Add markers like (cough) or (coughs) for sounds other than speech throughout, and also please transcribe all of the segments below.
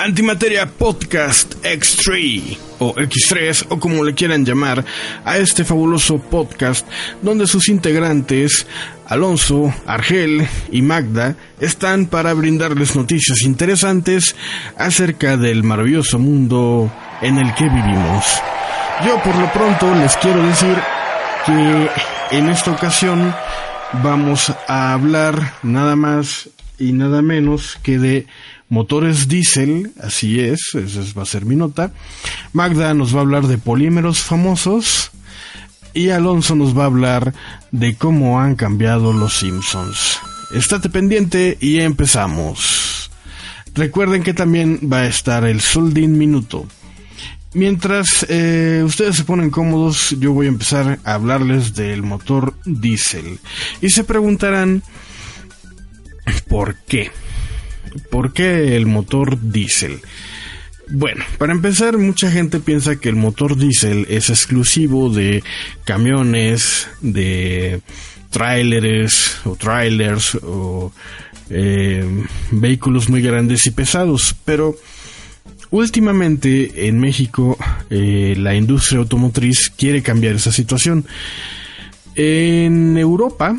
Antimateria Podcast X3 o X3 o como le quieran llamar a este fabuloso podcast donde sus integrantes Alonso, Argel y Magda están para brindarles noticias interesantes acerca del maravilloso mundo en el que vivimos. Yo por lo pronto les quiero decir que en esta ocasión vamos a hablar nada más y nada menos que de motores diésel, así es, esa va a ser mi nota. Magda nos va a hablar de polímeros famosos y Alonso nos va a hablar de cómo han cambiado los Simpsons. Estate pendiente y empezamos. Recuerden que también va a estar el Soldin Minuto. Mientras eh, ustedes se ponen cómodos, yo voy a empezar a hablarles del motor diésel. Y se preguntarán, ¿por qué? ¿Por qué el motor diésel? Bueno, para empezar, mucha gente piensa que el motor diésel es exclusivo de camiones, de tráileres o trailers o eh, vehículos muy grandes y pesados, pero últimamente en México eh, la industria automotriz quiere cambiar esa situación. En Europa,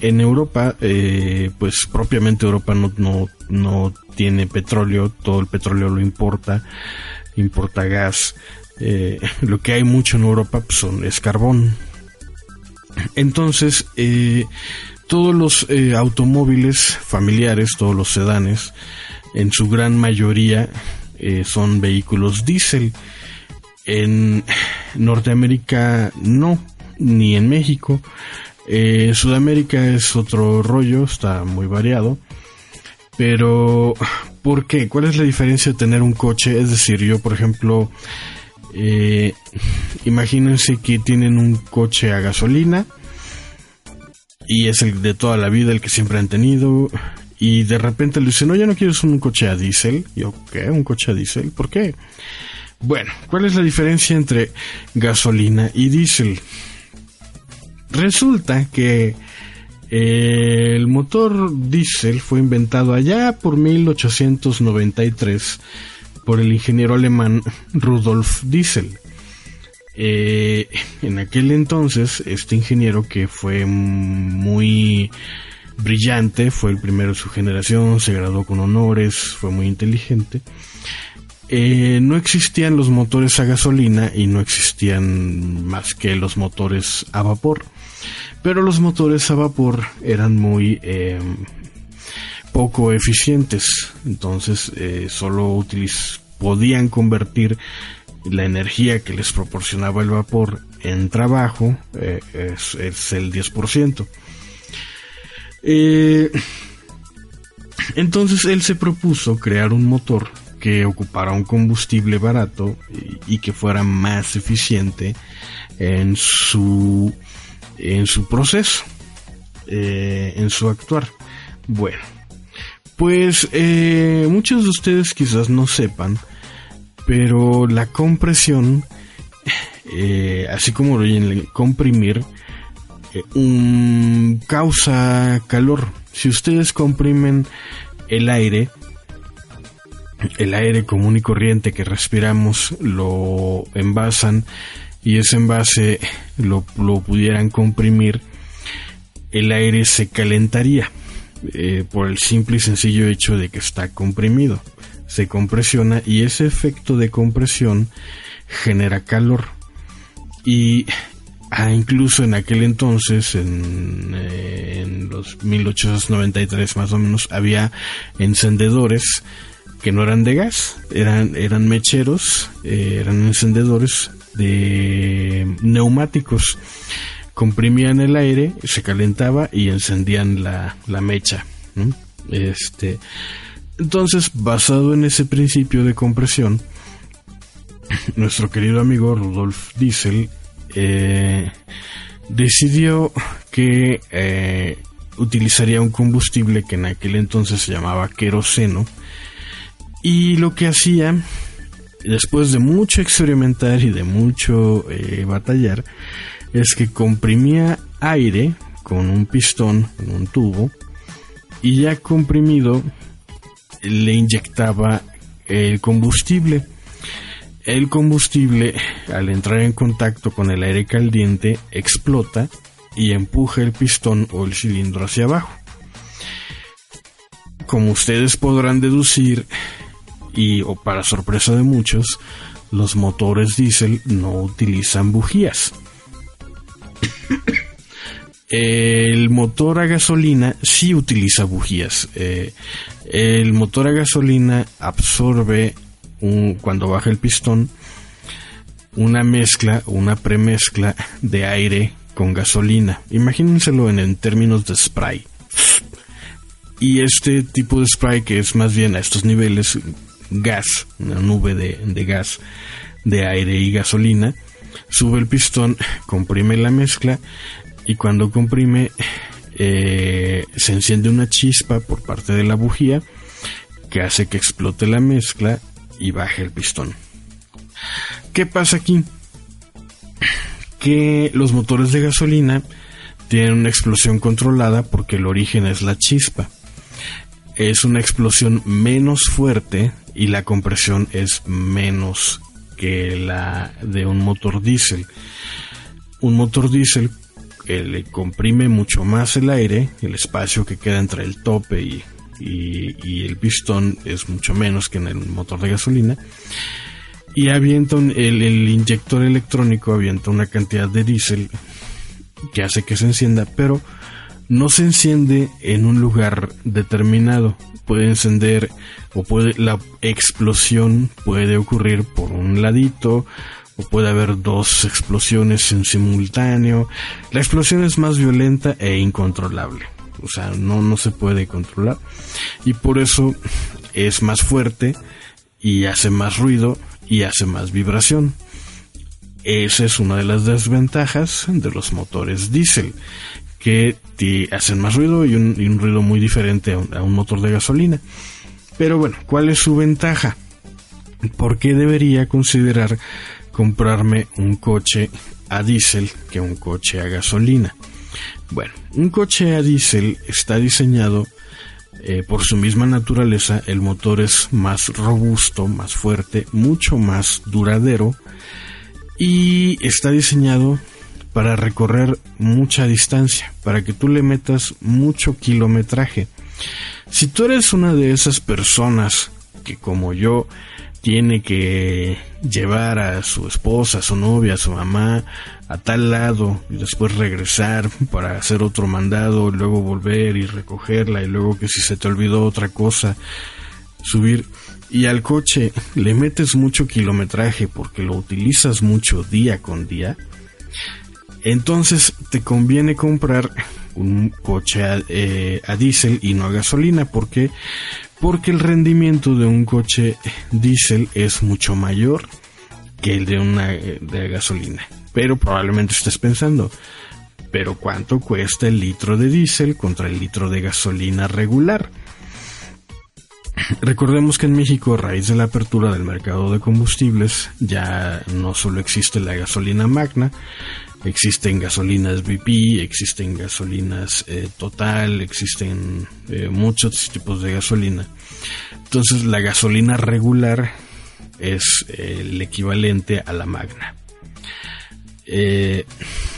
en Europa, eh, pues propiamente Europa no, no, no, tiene petróleo, todo el petróleo lo importa, importa gas. Eh, (laughs) lo que hay mucho en Europa pues, son, es carbón. Entonces, eh, todos los eh, automóviles familiares, todos los sedanes, en su gran mayoría son vehículos diésel. En Norteamérica no, ni en México. Eh, Sudamérica es otro rollo, está muy variado. Pero, ¿por qué? ¿Cuál es la diferencia de tener un coche? Es decir, yo, por ejemplo, eh, imagínense que tienen un coche a gasolina y es el de toda la vida, el que siempre han tenido. Y de repente le dicen, no, ya no quieres un coche a diésel. Yo, ¿qué? ¿Un coche a diésel? ¿Por qué? Bueno, ¿cuál es la diferencia entre gasolina y diésel? Resulta que eh, el motor diésel fue inventado allá por 1893 por el ingeniero alemán Rudolf Diesel. Eh, en aquel entonces, este ingeniero que fue muy brillante, fue el primero de su generación, se graduó con honores, fue muy inteligente. Eh, no existían los motores a gasolina y no existían más que los motores a vapor. Pero los motores a vapor eran muy eh, poco eficientes, entonces eh, solo podían convertir la energía que les proporcionaba el vapor en trabajo, eh, es, el 10%. Eh, entonces él se propuso crear un motor que ocupara un combustible barato y que fuera más eficiente en su en su proceso, eh, en su actuar. Bueno, pues eh, muchos de ustedes quizás no sepan, pero la compresión, (laughs) eh, así como lo comprimir, causa calor. Si ustedes comprimen el aire, el aire común y corriente que respiramos lo envasan y ese envase lo, lo pudieran comprimir, el aire se calentaría eh, por el simple y sencillo hecho de que está comprimido. Se compresiona y ese efecto de compresión genera calor. Y ah, incluso en aquel entonces, en, eh, en los 1893 más o menos, había encendedores que no eran de gas, eran, eran mecheros, eh, eran encendedores de neumáticos. Comprimían el aire, se calentaba y encendían la, la mecha. Este, entonces, basado en ese principio de compresión, nuestro querido amigo Rudolf Diesel eh, decidió que eh, utilizaría un combustible que en aquel entonces se llamaba queroseno y lo que hacía después de mucho experimentar y de mucho eh, batallar es que comprimía aire con un pistón en un tubo y ya comprimido le inyectaba el combustible el combustible, al entrar en contacto con el aire caliente, explota y empuja el pistón o el cilindro hacia abajo. Como ustedes podrán deducir, y o para sorpresa de muchos, los motores diésel no utilizan bujías. (coughs) El motor a gasolina sí utiliza bujías. Eh, el motor a gasolina absorbe cuando baja el pistón, una mezcla, una premezcla de aire con gasolina. Imagínenselo en, términos de spray. Y este tipo de spray, que es más bien a estos niveles gas, una nube de, gas, de aire y gasolina, sube el pistón, (laughs) comprime la mezcla y cuando comprime eh, se enciende una chispa por parte de la bujía que hace que explote la mezcla y baje el pistón. ¿Qué pasa aquí? (clears throat) Que los motores de gasolina tienen una explosión controlada porque el origen es la chispa. Es una explosión menos fuerte y la compresión es menos que la de un motor diésel. Un motor diésel le comprime mucho más el aire, el espacio que queda entre el tope y y, el pistón es mucho menos que en el motor de gasolina. Y avienta el, el, inyector electrónico avienta una cantidad de diésel que hace que se encienda, pero no se enciende en un lugar determinado. Puede encender o puede la explosión puede ocurrir por un ladito o puede haber dos explosiones en simultáneo. La explosión es más violenta e incontrolable o sea, no, no se puede controlar y por eso es más fuerte y hace más ruido y hace más vibración. Esa es una de las desventajas de los motores diésel, que hacen más ruido y un, ruido muy diferente a un, a un, motor de gasolina. Pero bueno, ¿cuál es su ventaja? ¿Por qué debería considerar comprarme un coche a diésel que un coche a gasolina? Bueno, un coche a diésel está diseñado eh, por su misma naturaleza, el motor es más robusto, más fuerte, mucho más duradero y está diseñado para recorrer mucha distancia, para que tú le metas mucho kilometraje. Si tú eres una de esas personas que como yo tiene que llevar a su esposa, a su novia, a su mamá a tal lado y después regresar para hacer otro mandado, y luego volver y recogerla y luego que si se te olvidó otra cosa, subir y al coche le metes mucho kilometraje porque lo utilizas mucho día con día, entonces te conviene comprar un coche a, eh, a diésel y no a gasolina porque porque el rendimiento de un coche diésel es mucho mayor que el de una de gasolina. Pero probablemente estés pensando, pero ¿cuánto cuesta el litro de diésel contra el litro de gasolina regular? Recordemos que en México, a raíz de la apertura del mercado de combustibles, ya no solo existe la gasolina magna, Existen gasolinas BP, existen gasolinas eh, Total, existen eh, muchos tipos de gasolina. Entonces la gasolina regular es eh, el equivalente a la magna.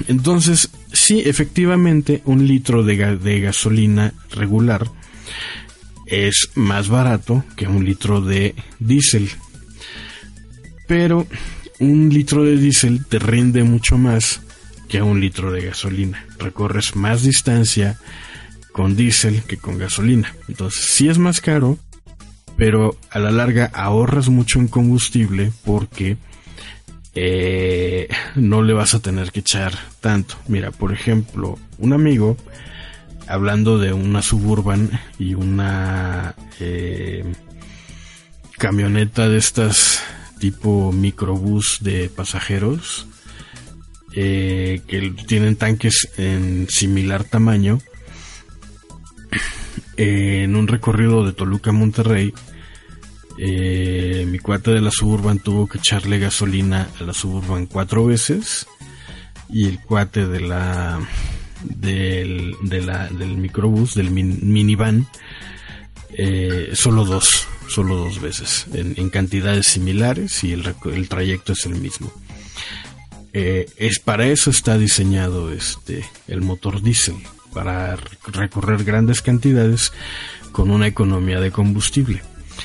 entonces, sí, efectivamente, un litro de, de gasolina regular es más barato que un litro de diésel. Pero un litro de diésel te rinde mucho más que un litro de gasolina. Recorres más distancia con diésel que con gasolina. Entonces sí es más caro, pero a la larga ahorras mucho en combustible porque eh, no le vas a tener que echar tanto. Mira, por ejemplo, un amigo hablando de una suburban y una eh, camioneta de estas tipo microbús de pasajeros eh, que tienen tanques en similar tamaño en un recorrido de Toluca a Monterrey eh, mi cuate de la Suburban tuvo que echarle gasolina a la Suburban cuatro veces y el cuate de la del, del microbús, del minivan, eh, solo dos, solo dos veces, en, cantidades similares y el, el, trayecto es el mismo. Eh, es para eso está diseñado este el motor diésel, para recorrer grandes cantidades con una economía de combustible.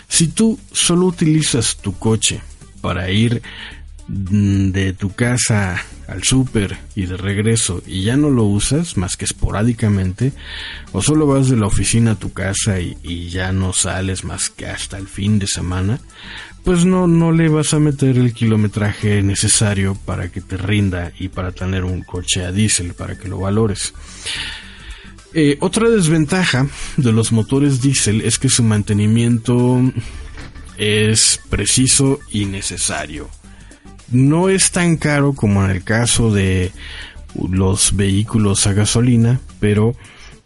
Si tú solo utilizas tu coche para ir mm, de tu casa al súper y de regreso y ya no lo usas más que esporádicamente o solo vas de la oficina a tu casa y, y, ya no sales más que hasta el fin de semana pues no no le vas a meter el kilometraje necesario para que te rinda y para tener un coche a diésel para que lo valores eh, otra desventaja de los motores diésel es que su mantenimiento es preciso y necesario. No es tan caro como en el caso de los vehículos a gasolina, pero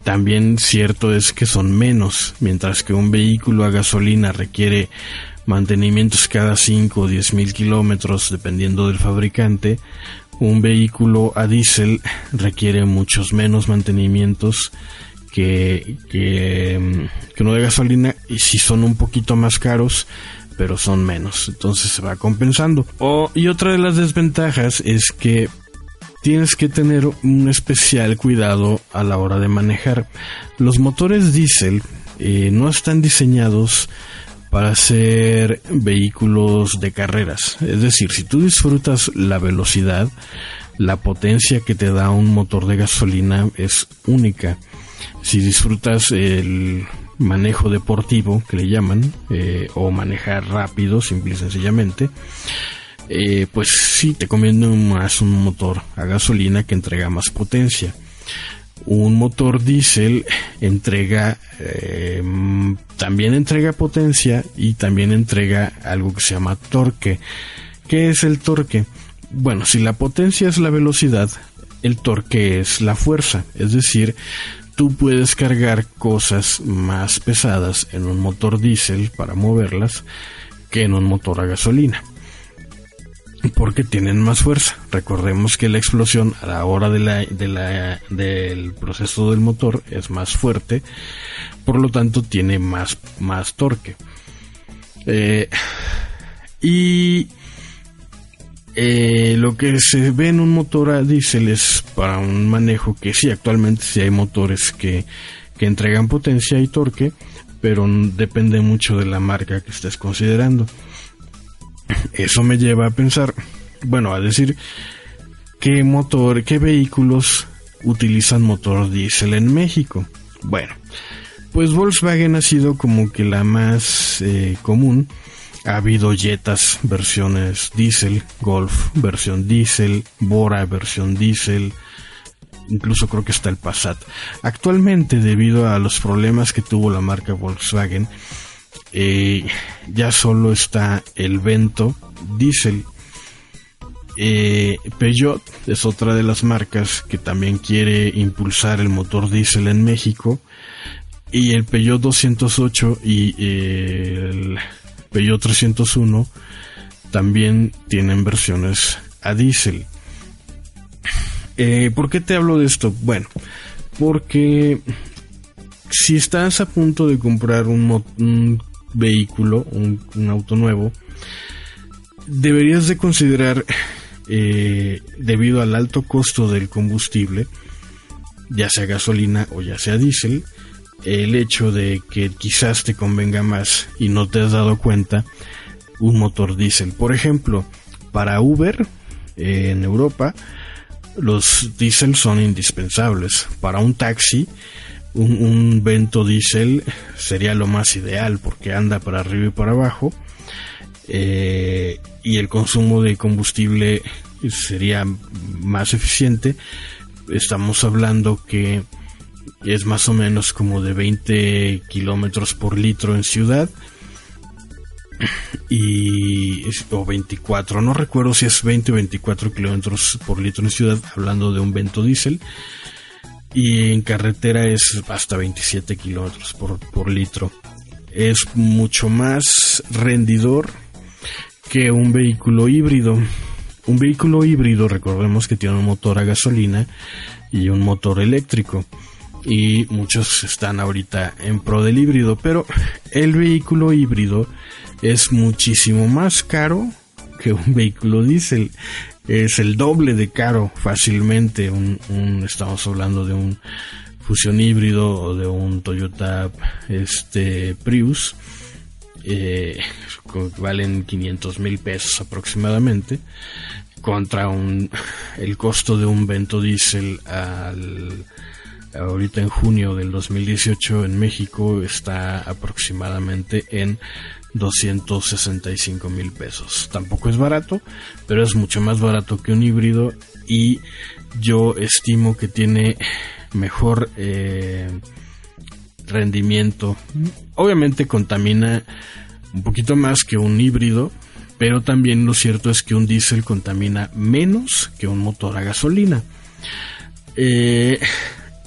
también cierto es que son menos, mientras que un vehículo a gasolina requiere mantenimientos cada 5 o 10 mil kilómetros dependiendo del fabricante, un vehículo a diésel requiere muchos menos mantenimientos que, mm, que uno de gasolina y si son un poquito más caros pero son menos. Entonces se va compensando. Y otra de las desventajas es que tienes que tener un especial cuidado a la hora de manejar. Los motores diésel eh, no están diseñados para ser vehículos de carreras. Es decir, si tú disfrutas la velocidad, la potencia que te da un motor de gasolina es única. Si disfrutas el manejo deportivo, que le llaman, eh, o manejar rápido, simple y sencillamente, eh, pues sí, te conviene más un motor a gasolina que entrega más potencia un motor diésel entrega eh, también entrega potencia y también entrega algo que se llama torque. ¿Qué es el torque? Bueno, si la potencia es la velocidad, el torque es la fuerza, es decir, tú puedes cargar cosas más pesadas en un motor diésel para moverlas que en un motor a gasolina porque tienen más fuerza. Recordemos que la explosión a la hora del proceso del motor es más fuerte, por lo tanto tiene más, más torque. Eh, y eh, lo que se ve en un motor a diésel es para un manejo que sí, actualmente sí hay motores que, que entregan potencia y torque, pero depende mucho de la marca que estés considerando. Eso me lleva a pensar, bueno, a decir qué motor, qué vehículos utilizan motor diésel en México. Bueno, pues Volkswagen ha sido como que la más eh, común. Ha habido Jetas versiones diésel, Golf versión diésel, Bora versión diésel, incluso creo que está el Passat. Actualmente, debido a los problemas que tuvo la marca Volkswagen, eh, ya solo está el Vento Diesel. Eh, Peugeot es otra de las marcas que también quiere impulsar el motor diésel en México. Y el Peugeot 208 y eh, el Peugeot 301 también tienen versiones a diésel. ¿Por qué te hablo de esto? Bueno, porque si estás a punto de comprar un, un vehículo, un, auto nuevo, deberías de considerar, eh, debido al alto costo del combustible, ya sea gasolina o ya sea diésel, el hecho de que quizás te convenga más y no te has dado cuenta un motor diésel. Por ejemplo, para Uber en Europa, los diésel son indispensables. Para un taxi, un, vento diésel sería lo más ideal porque anda para arriba y para abajo eh, y el consumo de combustible sería más eficiente. Estamos hablando que es más o menos como de 20 kilómetros por litro en ciudad y o 24, no recuerdo si es 20 o 24 kilómetros por litro en ciudad, hablando de un vento diésel, y en carretera es hasta 27 kilómetros por, por litro. Es mucho más rendidor que un vehículo híbrido. Un vehículo híbrido, recordemos que tiene un motor a gasolina y un motor eléctrico. Y muchos están ahorita en pro del híbrido, pero el vehículo híbrido es muchísimo más caro que un vehículo diésel. Es el doble de caro fácilmente. Un, estamos hablando de un fusión híbrido o de un Toyota este, Prius. Eh, valen 500 mil pesos aproximadamente contra un, (laughs) el costo de un Vento Diesel al, ahorita en junio del 2018 en México está aproximadamente en 265 mil pesos. Tampoco es barato, pero es mucho más barato que un híbrido y yo estimo que tiene mejor eh, rendimiento. Obviamente contamina un poquito más que un híbrido, pero también lo cierto es que un diésel contamina menos que un motor a gasolina. Eh,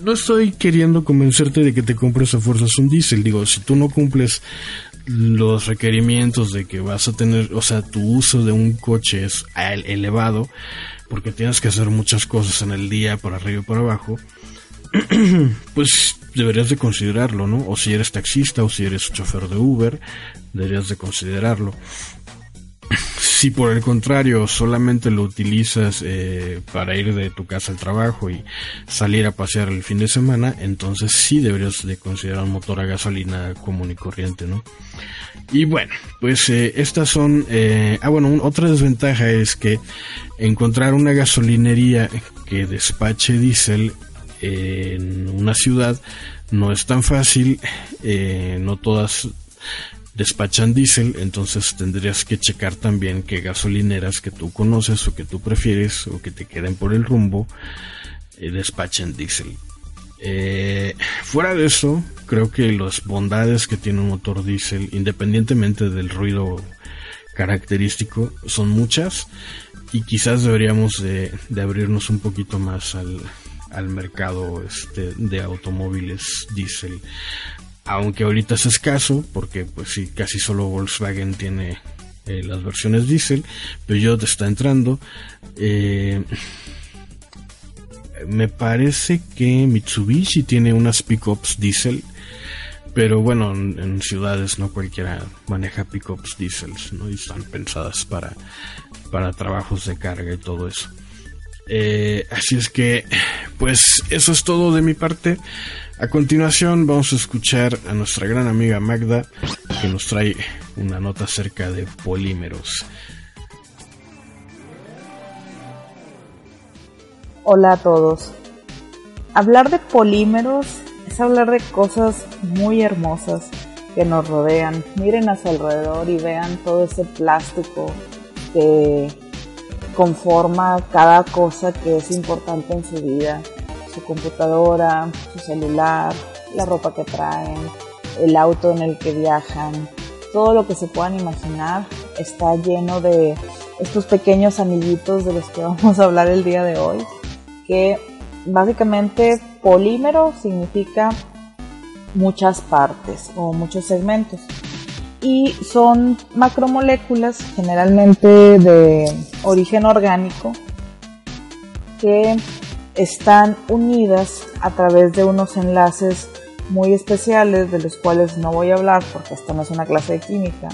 no estoy queriendo convencerte de que te compres a fuerzas un diésel. Digo, si tú no cumples los requerimientos de que vas a tener, o sea, tu uso de un coche es elevado, porque tienes que hacer muchas cosas en el día, por arriba y por abajo, (clears throat) pues deberías de considerarlo, ¿no? O si eres taxista o si eres chofer de Uber, deberías de considerarlo. Si por el contrario solamente lo utilizas eh, para ir de tu casa al trabajo y salir a pasear el fin de semana, entonces sí deberías de considerar un motor a gasolina común y corriente, ¿no? Y bueno, pues eh, estas son... Eh, ah, bueno, otra desventaja es que encontrar una gasolinería que despache diésel en una ciudad no es tan fácil, no todas despachan diésel, entonces tendrías que checar también que gasolineras que tú conoces o que tú prefieres o que te queden por el rumbo eh, despachen diésel. Eh, fuera de eso, creo que las bondades que tiene un motor diésel, independientemente del ruido característico, son muchas y quizás deberíamos de, abrirnos un poquito más al, al mercado este, de automóviles diésel aunque ahorita es escaso, porque pues sí, casi solo Volkswagen tiene eh, las versiones diésel, Peugeot está entrando. Eh, me parece que Mitsubishi tiene unas pickups diésel, pero bueno, en, ciudades no cualquiera maneja pickups diésel, ¿no? Y están pensadas para, para trabajos de carga y todo eso. Eh, así es que, pues eso es todo de mi parte. A continuación vamos a escuchar a nuestra gran amiga Magda que nos trae una nota acerca de polímeros. Hola a todos. Hablar de polímeros es hablar de cosas muy hermosas que nos rodean. Miren a su alrededor y vean todo ese plástico que conforma cada cosa que es importante en su vida su computadora, su celular, la ropa que traen, el auto en el que viajan, todo lo que se puedan imaginar está lleno de estos pequeños anillitos de los que (laughs) vamos a hablar el día de hoy, que básicamente polímero significa muchas partes o muchos segmentos. Y son macromoléculas generalmente de origen orgánico que están unidas a través de unos enlaces muy especiales de los cuales no voy a hablar porque esto no es una clase de química,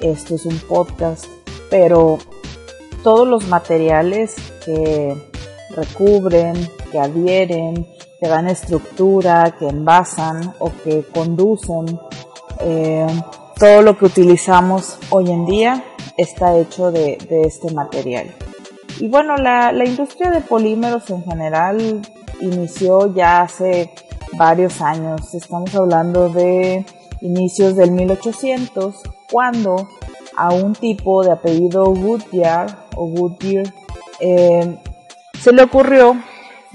esto es un podcast, pero todos los materiales que recubren, que adhieren, que dan estructura, que envasan o que conducen, eh, todo lo que utilizamos hoy en día está hecho de este material. Y bueno, la, industria de polímeros en general inició ya hace varios años. Estamos hablando de inicios del 1800, cuando a un tipo de apellido Goodyear o Goodyear eh, se le ocurrió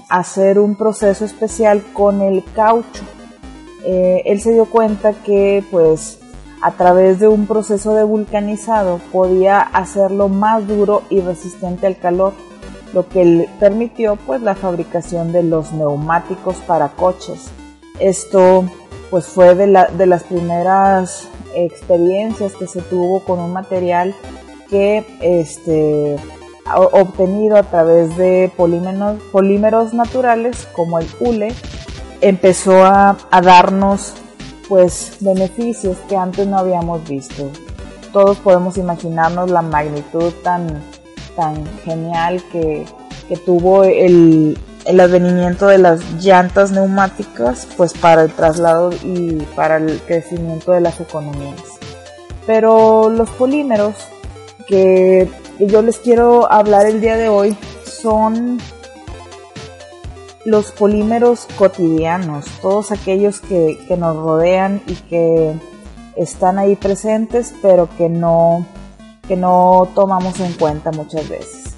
hacer un proceso especial con el caucho. Eh, él se dio cuenta que pues a través de un proceso de vulcanizado podía hacerlo más duro y resistente al calor, lo que permitió pues la fabricación de los neumáticos para coches. Esto pues fue de, la, de las primeras experiencias que se tuvo con un material que este obtenido a través de polímeros, naturales como el hule empezó a darnos pues beneficios que antes no habíamos visto. Todos podemos imaginarnos la magnitud tan, tan genial que, que tuvo el, el advenimiento de las llantas neumáticas pues para el traslado y para el crecimiento de las economías. Pero los polímeros que yo les quiero hablar el día de hoy son los polímeros cotidianos, todos aquellos que, nos rodean y que están ahí presentes, pero que no, que no tomamos en cuenta muchas veces.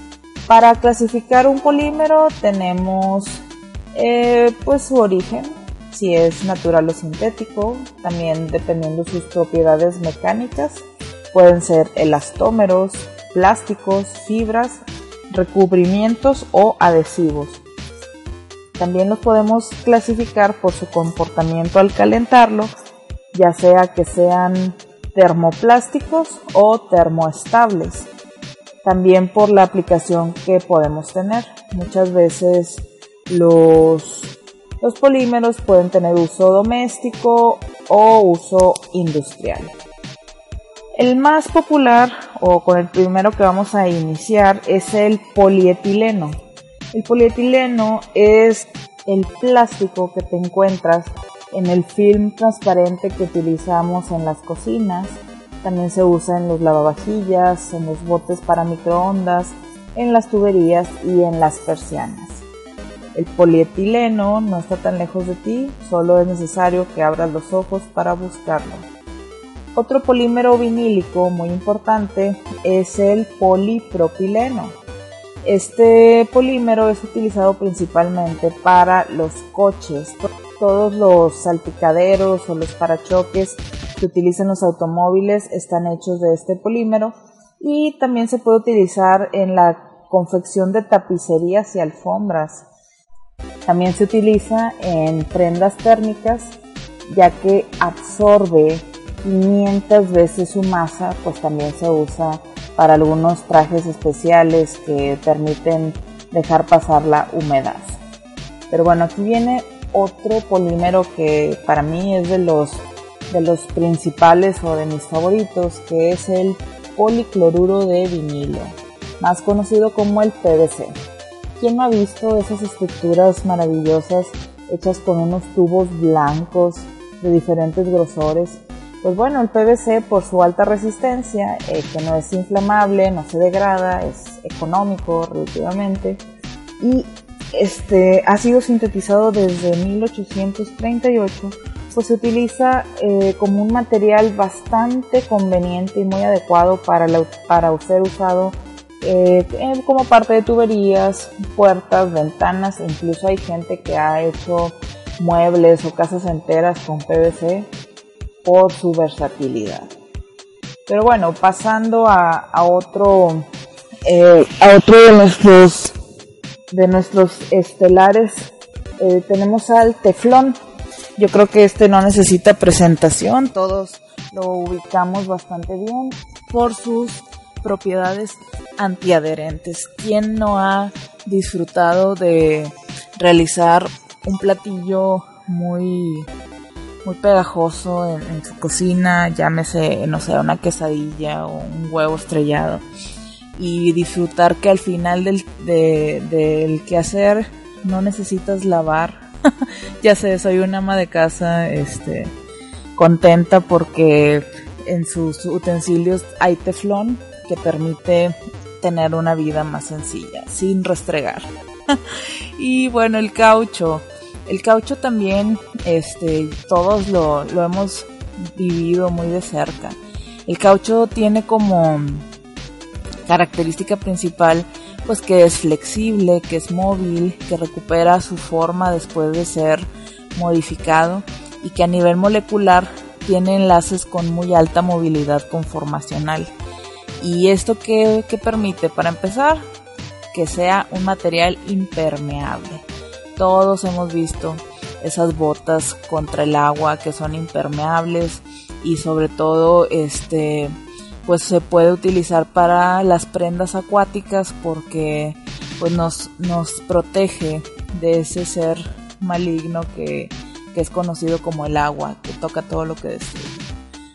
Para clasificar un polímero tenemos eh, pues su origen, si es natural o sintético, también dependiendo sus propiedades mecánicas, pueden ser elastómeros, plásticos, fibras, recubrimientos o adhesivos. También los podemos clasificar por su comportamiento al calentarlo, ya sea que sean termoplásticos o termoestables. También por la aplicación que podemos tener. Muchas veces los, los polímeros pueden tener uso doméstico o uso industrial. El más popular o con el primero que vamos a iniciar es el polietileno. El polietileno es el plástico que te encuentras en el film transparente que utilizamos en las cocinas. También se usa en los lavavajillas, en los botes para microondas, en las tuberías y en las persianas. El polietileno no está tan lejos de ti, solo es necesario que abras los ojos para buscarlo. Otro polímero vinílico muy importante es el polipropileno. Este polímero es utilizado principalmente para los coches. Todos los salpicaderos o los parachoques que utilizan los automóviles están hechos de este polímero y también se puede utilizar en la confección de tapicerías y alfombras. También se utiliza en prendas térmicas ya que absorbe 500 veces su masa, pues también se usa para algunos trajes especiales que permiten dejar pasar la humedad. Pero bueno, aquí viene otro polímero que para mí es de los, de los principales o de mis favoritos, que es el policloruro de vinilo, más conocido como el PVC. ¿Quién no ha visto esas estructuras maravillosas hechas con unos tubos blancos de diferentes grosores pues bueno, el PVC por su alta resistencia, eh, que no es inflamable, no se degrada, es económico relativamente y este ha sido sintetizado desde 1838, pues se utiliza eh, como un material bastante conveniente y muy adecuado para, para ser usado eh, como parte de tuberías, puertas, ventanas, incluso hay gente que ha hecho muebles o casas enteras con PVC por su versatilidad. Pero bueno, pasando a, otro, eh, a otro de nuestros, de nuestros estelares, eh, tenemos al teflón. Yo creo que este no necesita presentación, todos lo ubicamos bastante bien por sus propiedades antiadherentes. ¿Quién no ha disfrutado de realizar un platillo muy muy pegajoso en, su cocina, llámese, no sé, una quesadilla o un huevo estrellado. Y disfrutar que al final del, de, del quehacer no necesitas lavar. (laughs) ya sé, soy una ama de casa, este, contenta porque en sus utensilios hay teflón que permite tener una vida más sencilla, sin restregar. (laughs) y bueno, el caucho el caucho también, este, todos lo, lo hemos vivido muy de cerca. El caucho tiene como característica principal pues que es flexible, que es móvil, que recupera su forma después de ser modificado y que a nivel molecular tiene enlaces con muy alta movilidad conformacional. ¿Y esto qué, permite? Para empezar, que sea un material impermeable. Todos hemos visto esas botas contra el agua que son impermeables y sobre todo este pues se puede utilizar para las prendas acuáticas porque pues nos, nos protege de ese ser maligno que, que es conocido como el agua, que toca todo lo que destruye.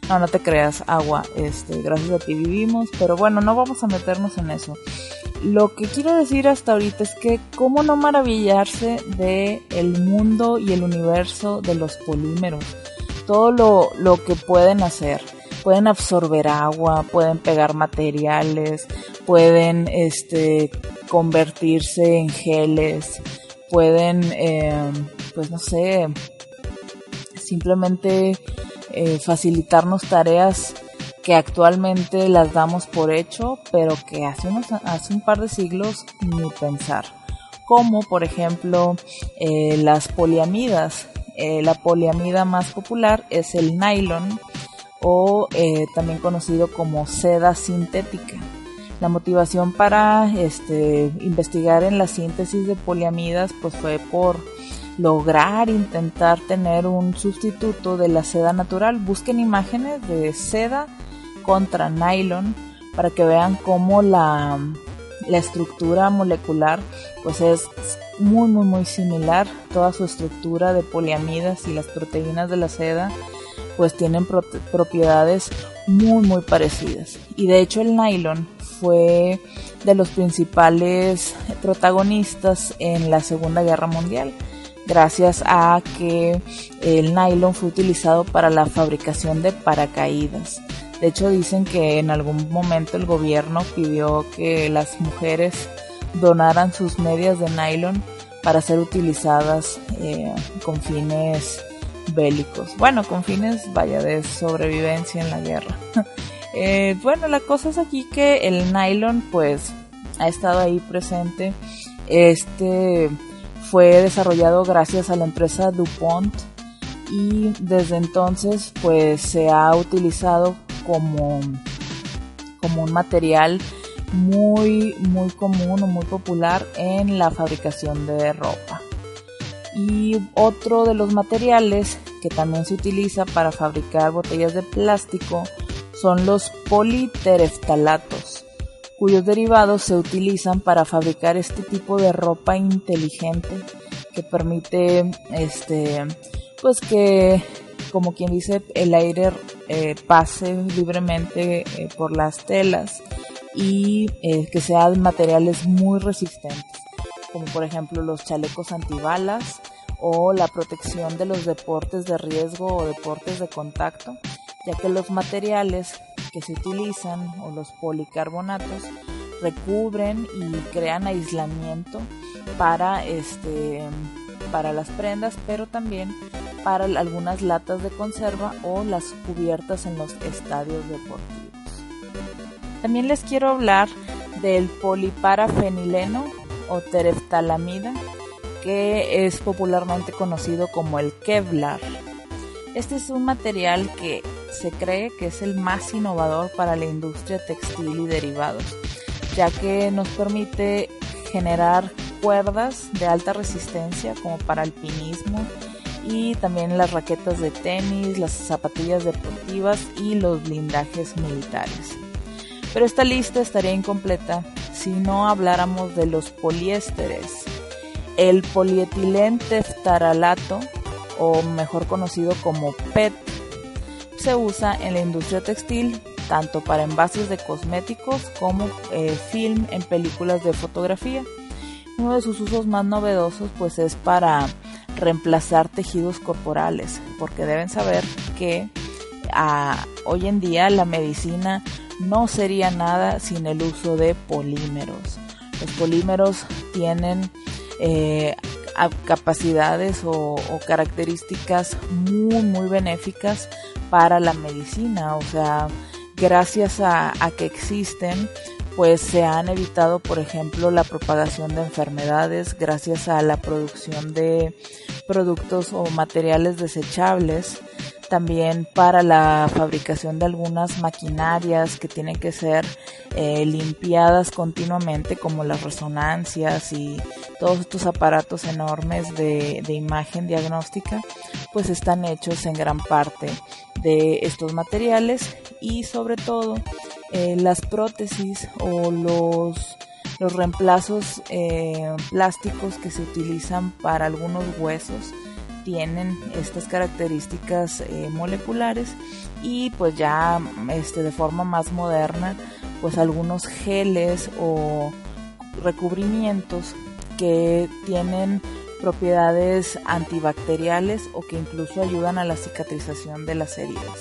No, no te creas, agua, este, gracias a ti vivimos, pero bueno, no vamos a meternos en eso. Lo que quiero decir hasta ahorita es que cómo no maravillarse de el mundo y el universo de los polímeros. Todo lo, lo que pueden hacer. Pueden absorber agua, pueden pegar materiales, pueden este, convertirse en geles, pueden, eh, pues no sé, simplemente eh, facilitarnos tareas que actualmente las damos por hecho, pero que hace, hace un par de siglos ni pensar. Como por ejemplo eh, las poliamidas. Eh, la poliamida más popular es el nylon o también conocido como seda sintética. La motivación para este, investigar en la síntesis de poliamidas pues fue por lograr intentar tener un sustituto de la seda natural. Busquen imágenes de seda contra nylon para que vean cómo la, la estructura molecular pues es muy muy muy similar. Toda su estructura de poliamidas y las proteínas de la seda pues tienen propiedades muy muy parecidas. Y de hecho el nylon fue de los principales protagonistas en la Segunda Guerra Mundial gracias a que el nylon fue utilizado para la fabricación de paracaídas. De hecho dicen que en algún momento el gobierno pidió que las mujeres donaran sus medias de nylon para ser utilizadas eh, con fines bélicos. Bueno, con fines, vaya, de sobrevivencia en la guerra. (laughs) Eh, bueno, la cosa es aquí que el nylon pues ha estado ahí presente. Este fue desarrollado gracias a la empresa DuPont y desde entonces pues se ha utilizado como, como un material muy muy común o muy popular en la fabricación de ropa. Y otro de los materiales que también se utiliza para fabricar botellas de plástico son los politereftalatos cuyos derivados se utilizan para fabricar este tipo de ropa inteligente que permite este pues que como quien dice el aire eh, pase libremente eh, por las telas y eh, que sean materiales muy resistentes como por ejemplo los chalecos antibalas o la protección de los deportes de riesgo o deportes de contacto ya que los materiales que se utilizan o los policarbonatos recubren y crean aislamiento para este para las prendas pero también para algunas latas de conserva o las cubiertas en los estadios deportivos. También les quiero hablar del poliparafenileno o tereftalamida que es popularmente conocido como el Kevlar. Este es un material que se cree que es el más innovador para la industria textil y derivados, ya que nos permite generar cuerdas de alta resistencia como para alpinismo y también las raquetas de tenis, las zapatillas deportivas y los blindajes militares. Pero esta lista estaría incompleta si no habláramos de los poliésteres. El polietilenteftaralato, o mejor conocido como PET, se usa en la industria textil tanto para envases de cosméticos como eh, film en películas de fotografía. Uno de sus usos más novedosos pues es para reemplazar tejidos corporales, porque deben saber que ah, hoy en día la medicina no sería nada sin el uso de polímeros. Los polímeros tienen eh, capacidades o, o, características muy muy benéficas para la medicina, o sea, gracias a, que existen, pues se han evitado, por ejemplo, la propagación de enfermedades gracias a la producción de productos o materiales desechables también para la fabricación de algunas maquinarias que tienen que ser eh, limpiadas continuamente como las resonancias y todos estos aparatos enormes de, imagen diagnóstica pues están hechos en gran parte de estos materiales y sobre todo eh, las prótesis o los los reemplazos eh, plásticos que se utilizan para algunos huesos tienen estas características eh, moleculares y pues ya este de forma más moderna pues algunos geles o recubrimientos que tienen propiedades antibacteriales o que incluso ayudan a la cicatrización de las heridas.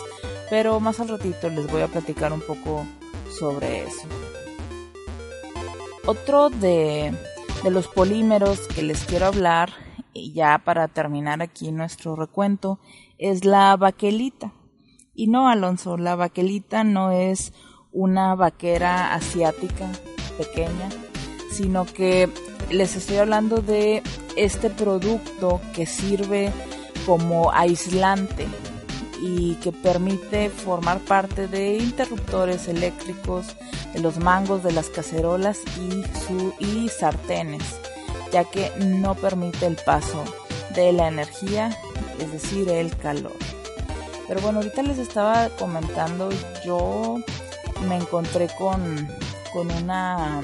Pero más al ratito les voy a platicar un poco sobre eso. Otro de, los polímeros que les quiero hablar y ya para terminar aquí nuestro recuento, es la vaquelita. Y no, Alonso, la vaquelita no es una vaquera asiática pequeña, sino que les estoy hablando de este producto que sirve como aislante y que permite formar parte de interruptores eléctricos, de los mangos de las cacerolas y, su, sartenes ya que no permite el paso de la energía, es decir, el calor. Pero bueno, ahorita les estaba comentando, yo me encontré con, con una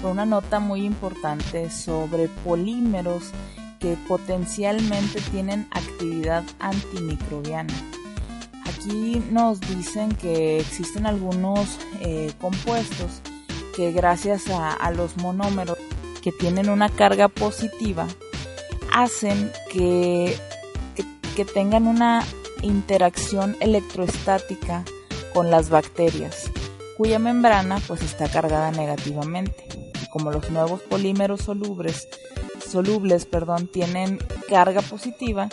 con una nota muy importante sobre polímeros que potencialmente tienen actividad antimicrobiana. Aquí nos dicen que existen algunos eh, compuestos que gracias a los monómeros que tienen una carga positiva hacen que, que, tengan una interacción electroestática con las bacterias, cuya membrana pues está cargada negativamente. como los nuevos polímeros solubles, solubles perdón, tienen carga positiva,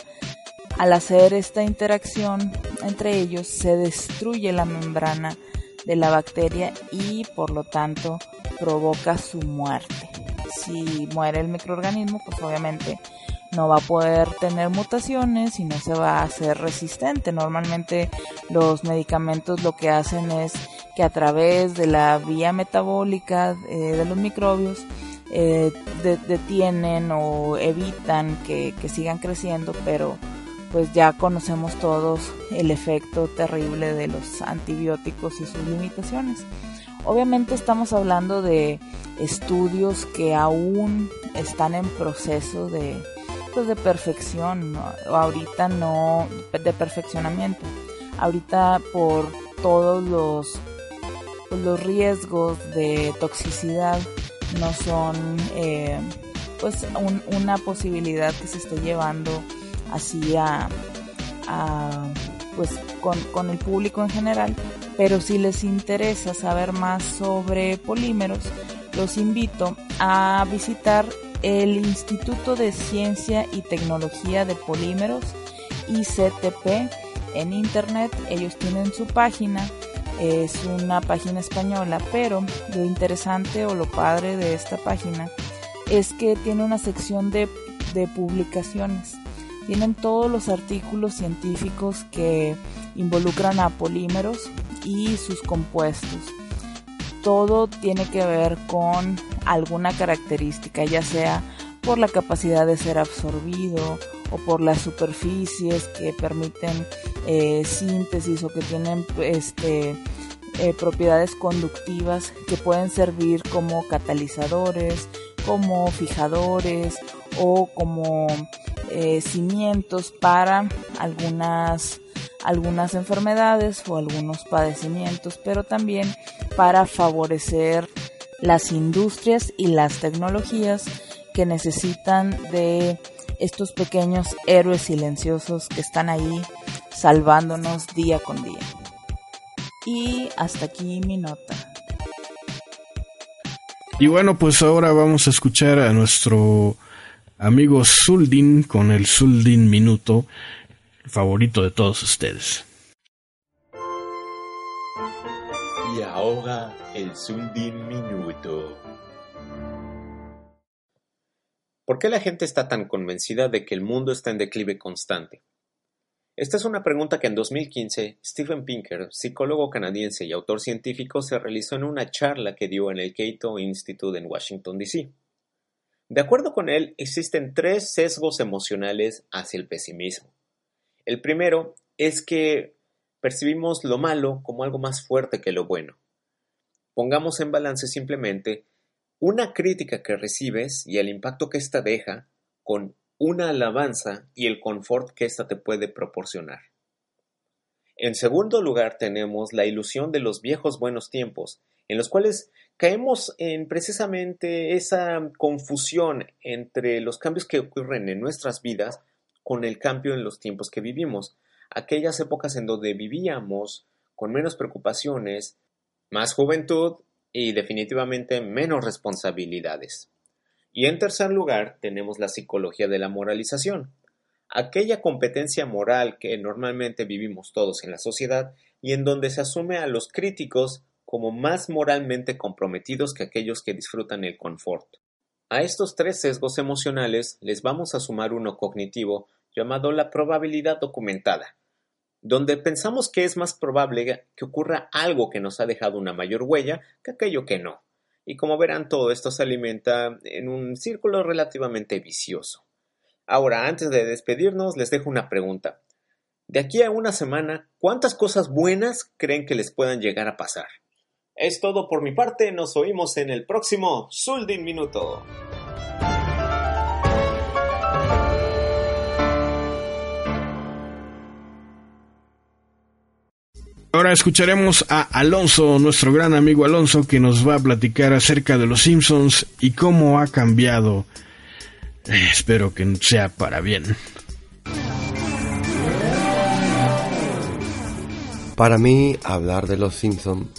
al hacer esta interacción entre ellos se destruye la membrana de la bacteria y por lo tanto provoca su muerte si muere el microorganismo, pues obviamente no va a poder tener mutaciones y no se va a hacer resistente. Normalmente los medicamentos lo que hacen es que a través de la vía metabólica eh, de los microbios eh, detienen o evitan que, sigan creciendo, pero pues ya conocemos todos el efecto terrible de los antibióticos y sus limitaciones. Obviamente estamos hablando de estudios que aún están en proceso de, pues de perfección, ahorita no, de perfeccionamiento. Ahorita por todos los, los riesgos de toxicidad no son eh, pues una posibilidad que se esté llevando así a, pues con, con el público en general pero si les interesa saber más sobre polímeros, los invito a visitar el Instituto de Ciencia y Tecnología de Polímeros, ICTP, en internet. Ellos tienen su página, es una página española, pero lo interesante o lo padre de esta página es que tiene una sección de, de publicaciones. Tienen todos los artículos científicos que involucran a polímeros y sus compuestos. Todo tiene que ver con alguna característica, ya sea por la capacidad de ser absorbido o por las superficies que permiten eh, síntesis o que tienen este, eh, propiedades conductivas que pueden servir como catalizadores, como fijadores o como eh, cimientos para algunas algunas enfermedades o algunos padecimientos, pero también para favorecer las industrias y las tecnologías que necesitan de estos pequeños héroes silenciosos que están ahí salvándonos día con día. Y hasta aquí mi nota. Y bueno, pues ahora vamos a escuchar a nuestro amigo Zuldin con el Zuldin Minuto favorito de todos ustedes. Y ahora el Sundin Minuto. ¿Por qué la gente está tan convencida de que el mundo está en declive constante? Esta es una pregunta que en 2015 Stephen Pinker, psicólogo canadiense y autor científico, se realizó en una charla que dio en el Cato Institute en Washington, D.C. De acuerdo con él, existen tres sesgos emocionales hacia el pesimismo. El primero es que percibimos lo malo como algo más fuerte que lo bueno. Pongamos en balance simplemente una crítica que recibes y el impacto que ésta deja con una alabanza y el confort que ésta te puede proporcionar. En segundo lugar tenemos la ilusión de los viejos buenos tiempos, en los cuales caemos en precisamente esa confusión entre los cambios que ocurren en nuestras vidas con el cambio en los tiempos que vivimos, aquellas épocas en donde vivíamos con menos preocupaciones, más juventud y definitivamente menos responsabilidades. Y en tercer lugar tenemos la psicología de la moralización, aquella competencia moral que normalmente vivimos todos en la sociedad y en donde se asume a los críticos como más moralmente comprometidos que aquellos que disfrutan el confort. A estos tres sesgos emocionales les vamos a sumar uno cognitivo llamado la probabilidad documentada, donde pensamos que es más probable que ocurra algo que nos ha dejado una mayor huella que aquello que no. Y como verán, todo esto se alimenta en un círculo relativamente vicioso. Ahora, antes de despedirnos, les dejo una pregunta. De aquí a una semana, ¿cuántas cosas buenas creen que les puedan llegar a pasar? Es todo por mi parte, nos oímos en el próximo Suldin Minuto. Ahora escucharemos a Alonso, nuestro gran amigo Alonso, que nos va a platicar acerca de los Simpsons y cómo ha cambiado. Eh, espero que sea para bien. Para mí, hablar de los Simpsons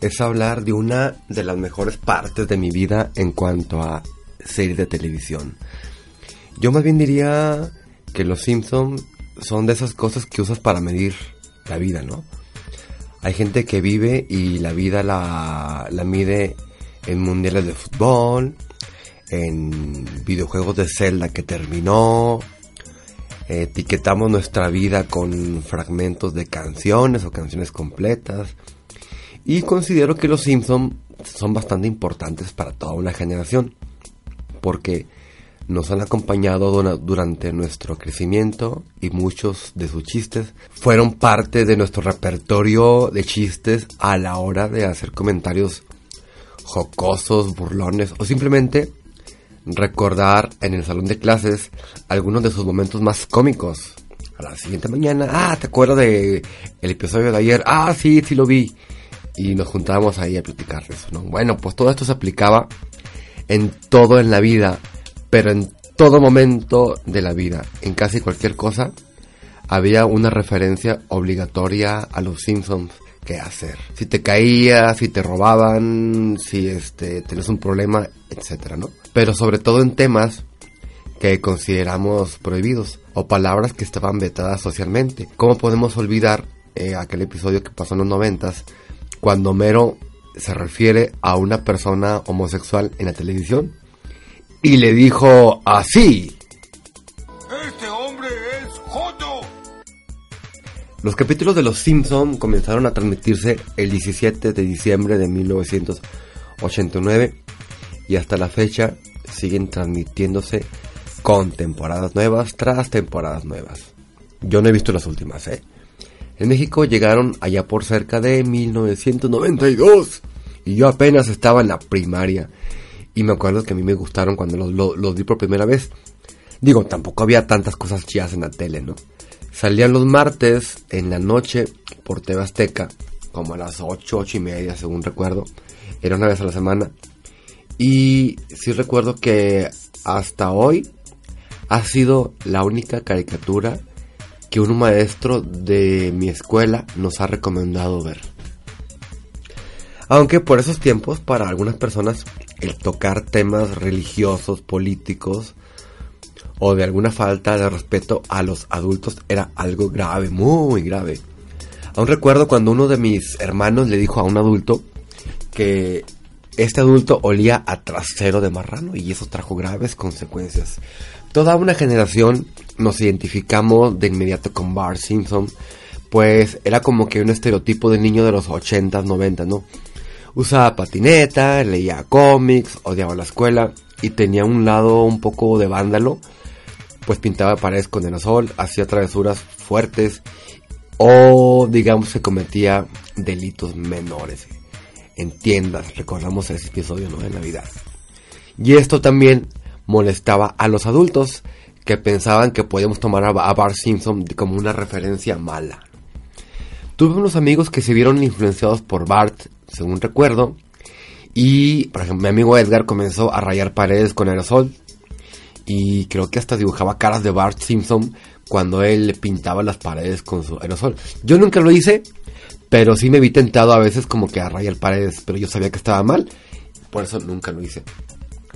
es hablar de una de las mejores partes de mi vida en cuanto a series de televisión. Yo más bien diría que los Simpsons son de esas cosas que usas para medir la vida, ¿no? Hay gente que vive y la vida la, mide en mundiales de fútbol, en videojuegos de Zelda que terminó, etiquetamos nuestra vida con fragmentos de canciones o canciones completas. Y considero que los Simpsons son bastante importantes para toda una generación. Porque nos han acompañado durante nuestro crecimiento y muchos de sus chistes fueron parte de nuestro repertorio de chistes a la hora de hacer comentarios jocosos, burlones o simplemente recordar en el salón de clases algunos de sus momentos más cómicos. A la siguiente mañana, ah, ¿te acuerdas de el episodio de ayer? Ah, sí, sí lo vi. Y nos juntábamos ahí a platicar eso, ¿no? Bueno, pues todo esto se aplicaba en todo en la vida pero en todo momento de la vida, en casi cualquier cosa, había una referencia obligatoria a los Simpsons que hacer. Si te caías, si te robaban, si este tenés un problema, etcétera, ¿no? Pero sobre todo en temas que consideramos prohibidos o palabras que estaban vetadas socialmente. ¿Cómo podemos olvidar eh, aquel episodio que pasó en los noventas cuando Mero se refiere a una persona homosexual en la televisión? Y le dijo así. Este hombre es Joto. Los capítulos de Los Simpson comenzaron a transmitirse el 17 de diciembre de 1989 y hasta la fecha siguen transmitiéndose con temporadas nuevas tras temporadas nuevas. Yo no he visto las últimas, ¿eh? En México llegaron allá por cerca de 1992 y yo apenas estaba en la primaria y me acuerdo que a mí me gustaron cuando los, vi por primera vez. Digo, tampoco había tantas cosas chidas en la tele, ¿no? Salían los martes en la noche por TV Azteca, como a las 8, 8 y media, según recuerdo. Era una vez a la semana. Y sí recuerdo que hasta hoy ha sido la única caricatura que un maestro de mi escuela nos ha recomendado ver. Aunque por esos tiempos, para algunas personas, el tocar temas religiosos, políticos o de alguna falta de respeto a los adultos era algo grave, muy grave. Aún recuerdo cuando uno de mis hermanos le dijo a un adulto que este adulto olía a trasero de marrano y eso trajo graves consecuencias. Toda una generación nos identificamos de inmediato con Bart Simpson, pues era como que un estereotipo de niño de los 80s, 90, ¿no? Usaba patineta, leía cómics, odiaba la escuela y tenía un lado un poco de vándalo, pues pintaba paredes con aerosol, hacía travesuras fuertes o digamos que cometía delitos menores en tiendas, recordamos ese episodio de Navidad. Y esto también molestaba a los adultos que pensaban que podíamos tomar a Bart Simpson como una referencia mala. Tuve unos amigos que se vieron influenciados por Bart, según recuerdo, y por ejemplo mi amigo Edgar comenzó a rayar paredes con aerosol y creo que hasta dibujaba caras de Bart Simpson cuando él pintaba las paredes con su aerosol. Yo nunca lo hice, pero sí me vi tentado a veces como que a rayar paredes, pero yo sabía que estaba mal, por eso nunca lo hice.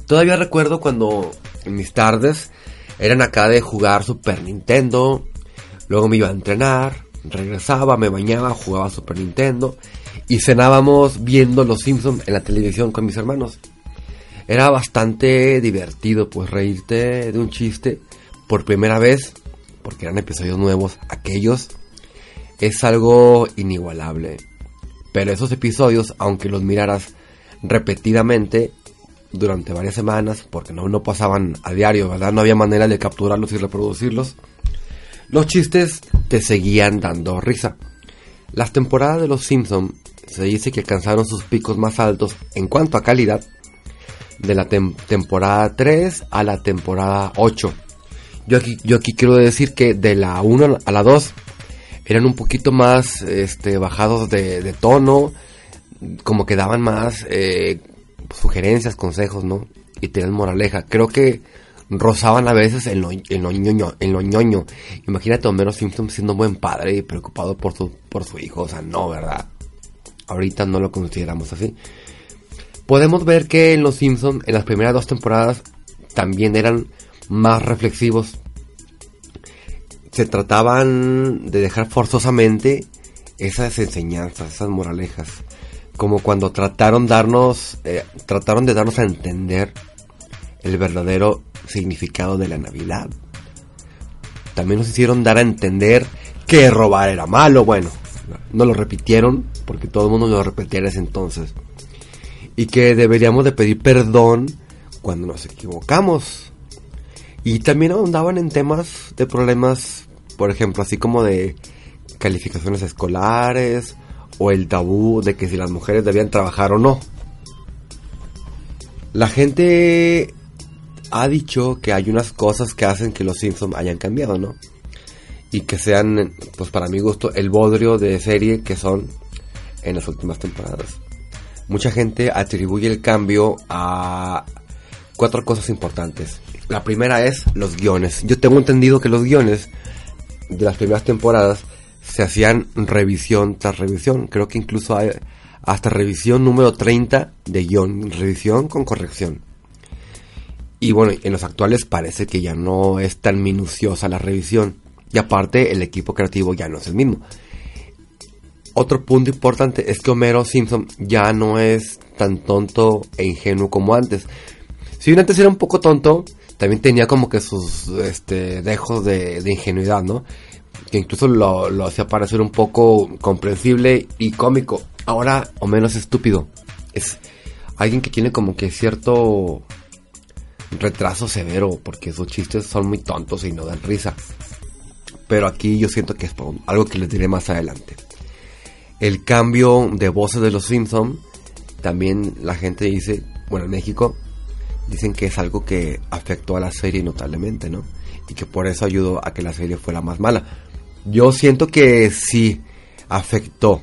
Todavía recuerdo cuando en mis tardes eran acá de jugar Super Nintendo, luego me iba a entrenar, regresaba, me bañaba, jugaba Super Nintendo y cenábamos viendo Los Simpsons en la televisión con mis hermanos. Era bastante divertido pues reírte de un chiste por primera vez, porque eran episodios nuevos, aquellos, es algo inigualable. Pero esos episodios, aunque los miraras repetidamente durante varias semanas, porque no, no pasaban a diario, ¿verdad? No había manera de capturarlos y reproducirlos. Los chistes te seguían dando risa. Las temporadas de Los Simpson se dice que alcanzaron sus picos más altos en cuanto a calidad de la temporada 3 a la temporada 8. Yo aquí, yo aquí quiero decir que de la 1 a la 2 eran un poquito más este, bajados de, tono, como que daban más eh, sugerencias, consejos, ¿no? Y tenían moraleja. Creo que rozaban a veces en lo, en lo ñoño, en lo ñoño. Imagínate a Homero Simpson siendo un buen padre y preocupado por su, por su hijo. O sea, no, ¿verdad? Ahorita no lo consideramos así. Podemos ver que en Los Simpson, en las primeras dos temporadas, también eran más reflexivos. Se trataban de dejar forzosamente esas enseñanzas, esas moralejas. Como cuando trataron darnos, eh, trataron de darnos a entender el verdadero significado de la Navidad. También nos hicieron dar a entender que robar era malo. Bueno, no lo repitieron porque todo el mundo lo repetía en ese entonces. Y que deberíamos de pedir perdón cuando nos equivocamos. Y también ahondaban en temas de problemas, por ejemplo, así como de calificaciones escolares o el tabú de que si las mujeres debían trabajar o no. La gente ha dicho que hay unas cosas que hacen que los Simpsons hayan cambiado, ¿no? Y que sean, pues para mi gusto, el bodrio de serie que son en las últimas temporadas. Mucha gente atribuye el cambio a cuatro cosas importantes. La primera es los guiones. Yo tengo entendido que los guiones de las primeras temporadas se hacían revisión tras revisión. Creo que incluso hay hasta revisión número 30 de guion. Revisión con corrección. Y bueno, en los actuales parece que ya no es tan minuciosa la revisión. Y aparte, el equipo creativo ya no es el mismo. Otro punto importante es que Homero Simpson ya no es tan tonto e ingenuo como antes. Si bien antes era un poco tonto, también tenía como que sus este, dejos de, ingenuidad, ¿no? Que incluso lo, hacía parecer un poco comprensible y cómico. Ahora Homero es estúpido. Es alguien que tiene como que cierto retraso severo porque sus chistes son muy tontos y no dan risa. Pero aquí yo siento que es algo que les diré más adelante. El cambio de voces de los Simpson también la gente dice, bueno, en México dicen que es algo que afectó a la serie notablemente, ¿no? Y que por eso ayudó a que la serie fuera más mala. Yo siento que sí afectó,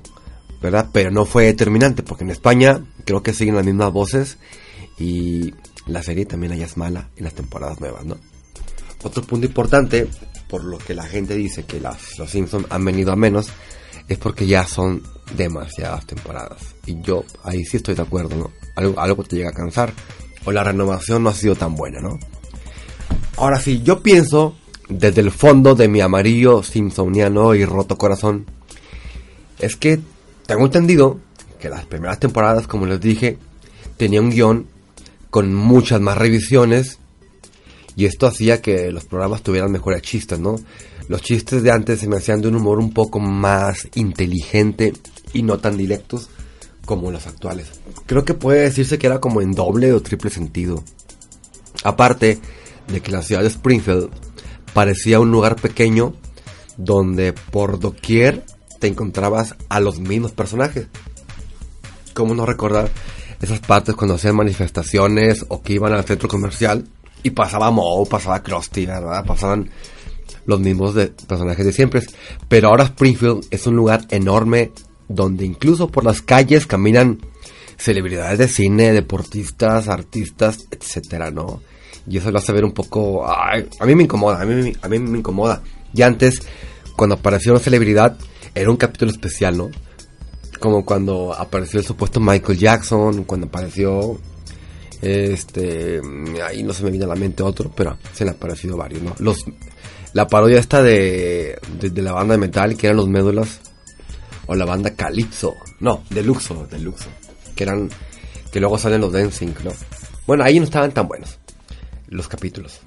¿verdad? Pero no fue determinante, porque en España creo que siguen las mismas voces y la serie también allá es mala en las temporadas nuevas, ¿no? Otro punto importante, por lo que la gente dice que las, los Simpsons han venido a menos, es porque ya son demasiadas temporadas. Y yo ahí sí estoy de acuerdo, ¿no? Algo, algo te llega a cansar. O la renovación no ha sido tan buena, ¿no? Ahora sí, yo pienso desde el fondo de mi amarillo simpsoniano y roto corazón es que tengo entendido que las primeras temporadas, como les dije, tenía un guion con muchas más revisiones y esto hacía que los programas tuvieran mejores chistes, ¿no? Los chistes de antes se me hacían de un humor un poco más inteligente y no tan directos como los actuales. Creo que puede decirse que era como en doble o triple sentido. Aparte de que la ciudad de Springfield parecía un lugar pequeño donde por doquier te encontrabas a los mismos personajes. ¿Cómo no recordar esas partes cuando hacían manifestaciones o que iban al centro comercial y pasaba Moe, pasaba Krusty, ¿verdad? Pasaban los mismos de, personajes de siempre. Pero ahora Springfield es un lugar enorme donde incluso por las calles caminan celebridades de cine, deportistas, artistas, etcétera, ¿no? Y eso lo hace ver un poco... a mí me incomoda, a mí, a mí me incomoda. Y antes, cuando apareció una celebridad, era un capítulo especial, ¿no? Como cuando apareció el supuesto Michael Jackson, cuando apareció... Este... Ahí no se me viene a la mente otro, pero se le han aparecido varios, ¿no? Los, la parodia esta de, de, de la banda de metal, que eran los médulas, o la banda Calypso, no, Deluxo, Deluxo, que eran, que luego salen los Dancing, ¿no? Bueno, ahí no estaban tan buenos los capítulos.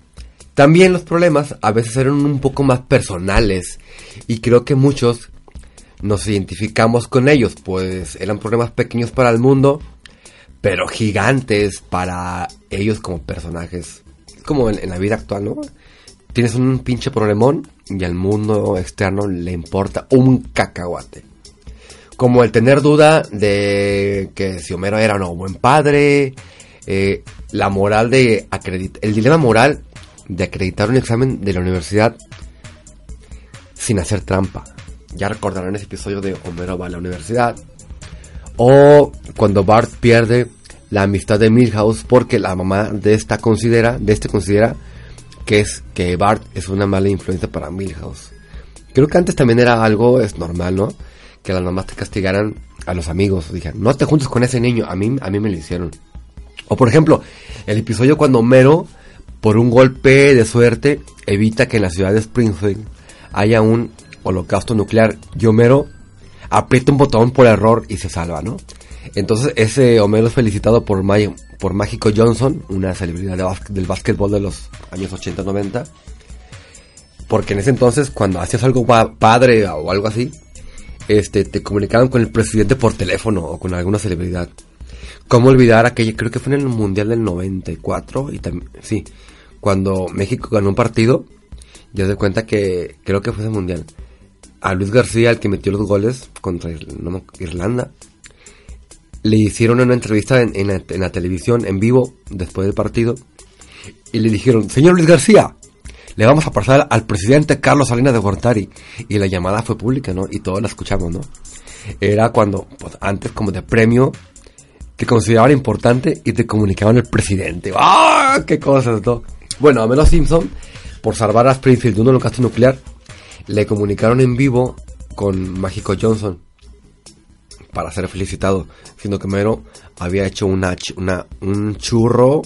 También los problemas a veces eran un poco más personales y creo que muchos nos identificamos con ellos, pues eran problemas pequeños para el mundo, pero gigantes para ellos como personajes, como en, la vida actual, ¿no? Tienes un pinche problemón y al mundo externo le importa un cacahuate. Como el tener duda de que si Homero era o no buen padre, eh, la moral de acreditar, el dilema moral de acreditar un examen de la universidad sin hacer trampa. Ya recordarán ese episodio de Homero va a la universidad. O cuando Bart pierde la amistad de Milhouse porque la mamá de esta considera, de este considera que es que Bart es una mala influencia para Milhouse. Creo que antes también era algo es normal, ¿no? Que las mamás te castigaran a los amigos, dijeron, "No te juntes con ese niño." A mí a mí me lo hicieron. O por ejemplo, el episodio cuando Homero por un golpe de suerte evita que en la ciudad de Springfield haya un holocausto nuclear y Homero aprieta un botón por error y se salva, ¿no? Entonces ese Homero es felicitado por, May- por Mágico Johnson, una celebridad del básquetbol de los años 80-90, porque en ese entonces cuando hacías algo pa- padre o algo así, este, te comunicaban con el presidente por teléfono o con alguna celebridad. ¿Cómo olvidar aquella, creo que fue en el Mundial del 94 y también, sí, cuando México ganó un partido, ya se cuenta que, creo que fue ese Mundial, a Luis García, el que metió los goles contra Irlanda, le hicieron una entrevista en, en la, en la televisión en vivo después del partido y le dijeron, señor Luis García, le vamos a pasar al presidente Carlos Salinas de Gortari. Y la llamada fue pública, ¿no? Y todos la escuchamos, ¿no? Era cuando, pues antes como de premio, te consideraban importante y te comunicaban el presidente. ¡Ah! ¡Qué cosas, no! Bueno, a menos Simpson, por salvar a Springfield de un holocausto nuclear, le comunicaron en vivo con Mágico Johnson para ser felicitado, siendo que Mero había hecho una, un churro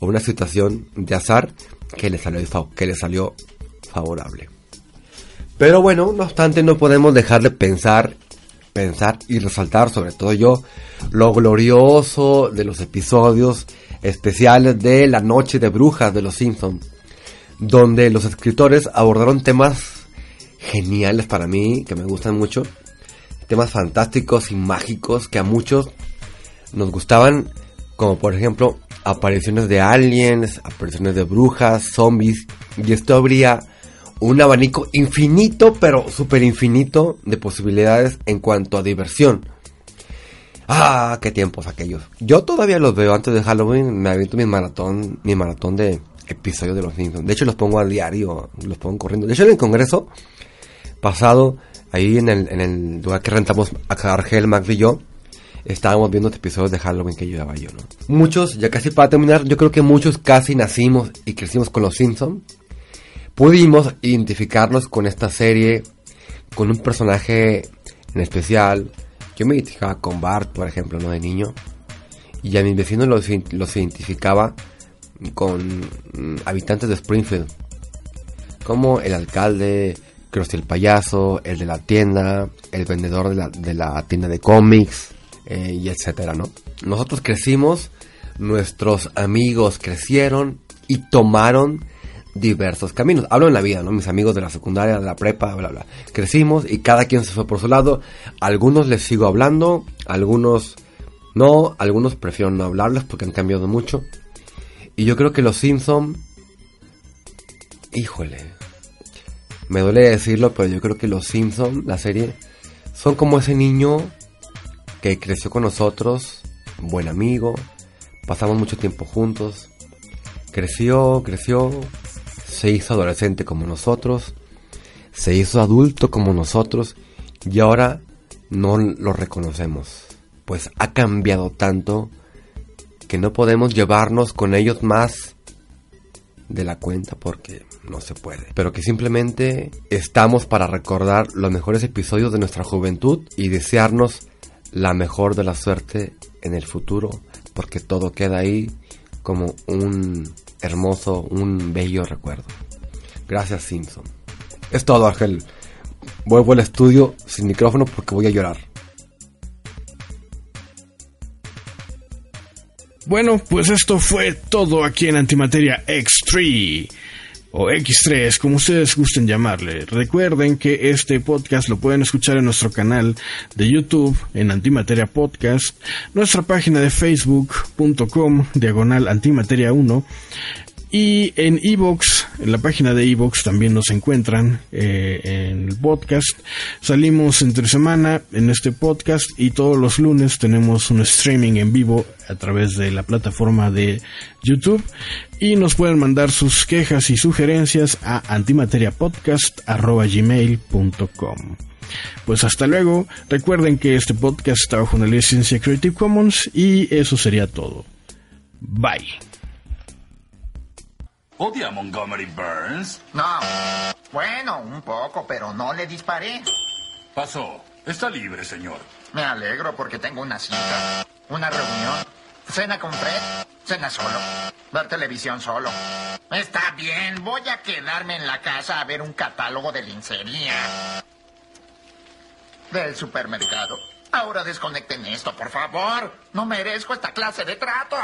o una situación de azar que le salió, que le salió favorable. Pero bueno, no obstante, no podemos dejar de pensar, pensar y resaltar, sobre todo yo, lo glorioso de los episodios especiales de La Noche de Brujas de los Simpsons, donde los escritores abordaron temas geniales para mí, que me gustan mucho, temas fantásticos y mágicos que a muchos nos gustaban, como por ejemplo apariciones de aliens, apariciones de brujas, zombies, y esto habría un abanico infinito, pero súper infinito de posibilidades en cuanto a diversión. Ah, qué tiempos aquellos. Yo todavía los veo antes de Halloween, me aviento mi maratón, mi maratón de episodios de los Simpsons. De hecho los pongo a diario, los pongo corriendo. De hecho en el congreso pasado, ahí en el, en el lugar que rentamos a Argel, Max y yo, estábamos viendo los episodios de Halloween que llevaba yo, ¿no? Muchos, ya casi para terminar, yo creo que muchos casi nacimos y crecimos con los Simpsons. Pudimos identificarnos con esta serie, con un personaje en especial. Yo me identificaba con Bart, por ejemplo, ¿no? De niño. Y a mis vecinos los, los identificaba con mm, habitantes de Springfield. Como el alcalde, Krusty el payaso, el de la tienda, el vendedor de la, de la tienda de cómics, eh, y etcétera, ¿no? Nosotros crecimos, nuestros amigos crecieron y tomaron diversos caminos. Hablo en la vida, ¿no? Mis amigos de la secundaria, de la prepa, bla, bla. Crecimos y cada quien se fue por su lado. Algunos les sigo hablando, algunos no, algunos prefiero no hablarles porque han cambiado mucho. Y yo creo que los Simpson, híjole, me duele decirlo, pero yo creo que los Simpson, la serie, son como ese niño que creció con nosotros, buen amigo, pasamos mucho tiempo juntos, creció, creció, se hizo adolescente como nosotros, se hizo adulto como nosotros y ahora no lo reconocemos, pues ha cambiado tanto que no podemos llevarnos con ellos más de la cuenta porque no se puede. Pero que simplemente estamos para recordar los mejores episodios de nuestra juventud y desearnos la mejor de la suerte en el futuro porque todo queda ahí como un hermoso, un bello recuerdo. Gracias Simpson. Es todo Ángel. Vuelvo al estudio sin micrófono porque voy a llorar. Bueno, pues esto fue todo aquí en Antimateria X3 o X3, como ustedes gusten llamarle. Recuerden que este podcast lo pueden escuchar en nuestro canal de YouTube, en Antimateria Podcast, nuestra página de facebook.com, diagonal Antimateria 1, y en Evox, en la página de Evox también nos encuentran eh, en el podcast. Salimos entre semana en este podcast y todos los lunes tenemos un streaming en vivo a través de la plataforma de YouTube. Y nos pueden mandar sus quejas y sugerencias a antimateriapodcast.gmail.com. Pues hasta luego. Recuerden que este podcast está bajo una licencia Creative Commons y eso sería todo. Bye. ¿Odia a Montgomery Burns? No. Bueno, un poco, pero no le disparé. Pasó. Está libre, señor. Me alegro porque tengo una cita, una reunión, cena con Fred, cena solo, ver televisión solo. Está bien, voy a quedarme en la casa a ver un catálogo de lencería. Del supermercado. Ahora desconecten esto, por favor. No merezco esta clase de trato.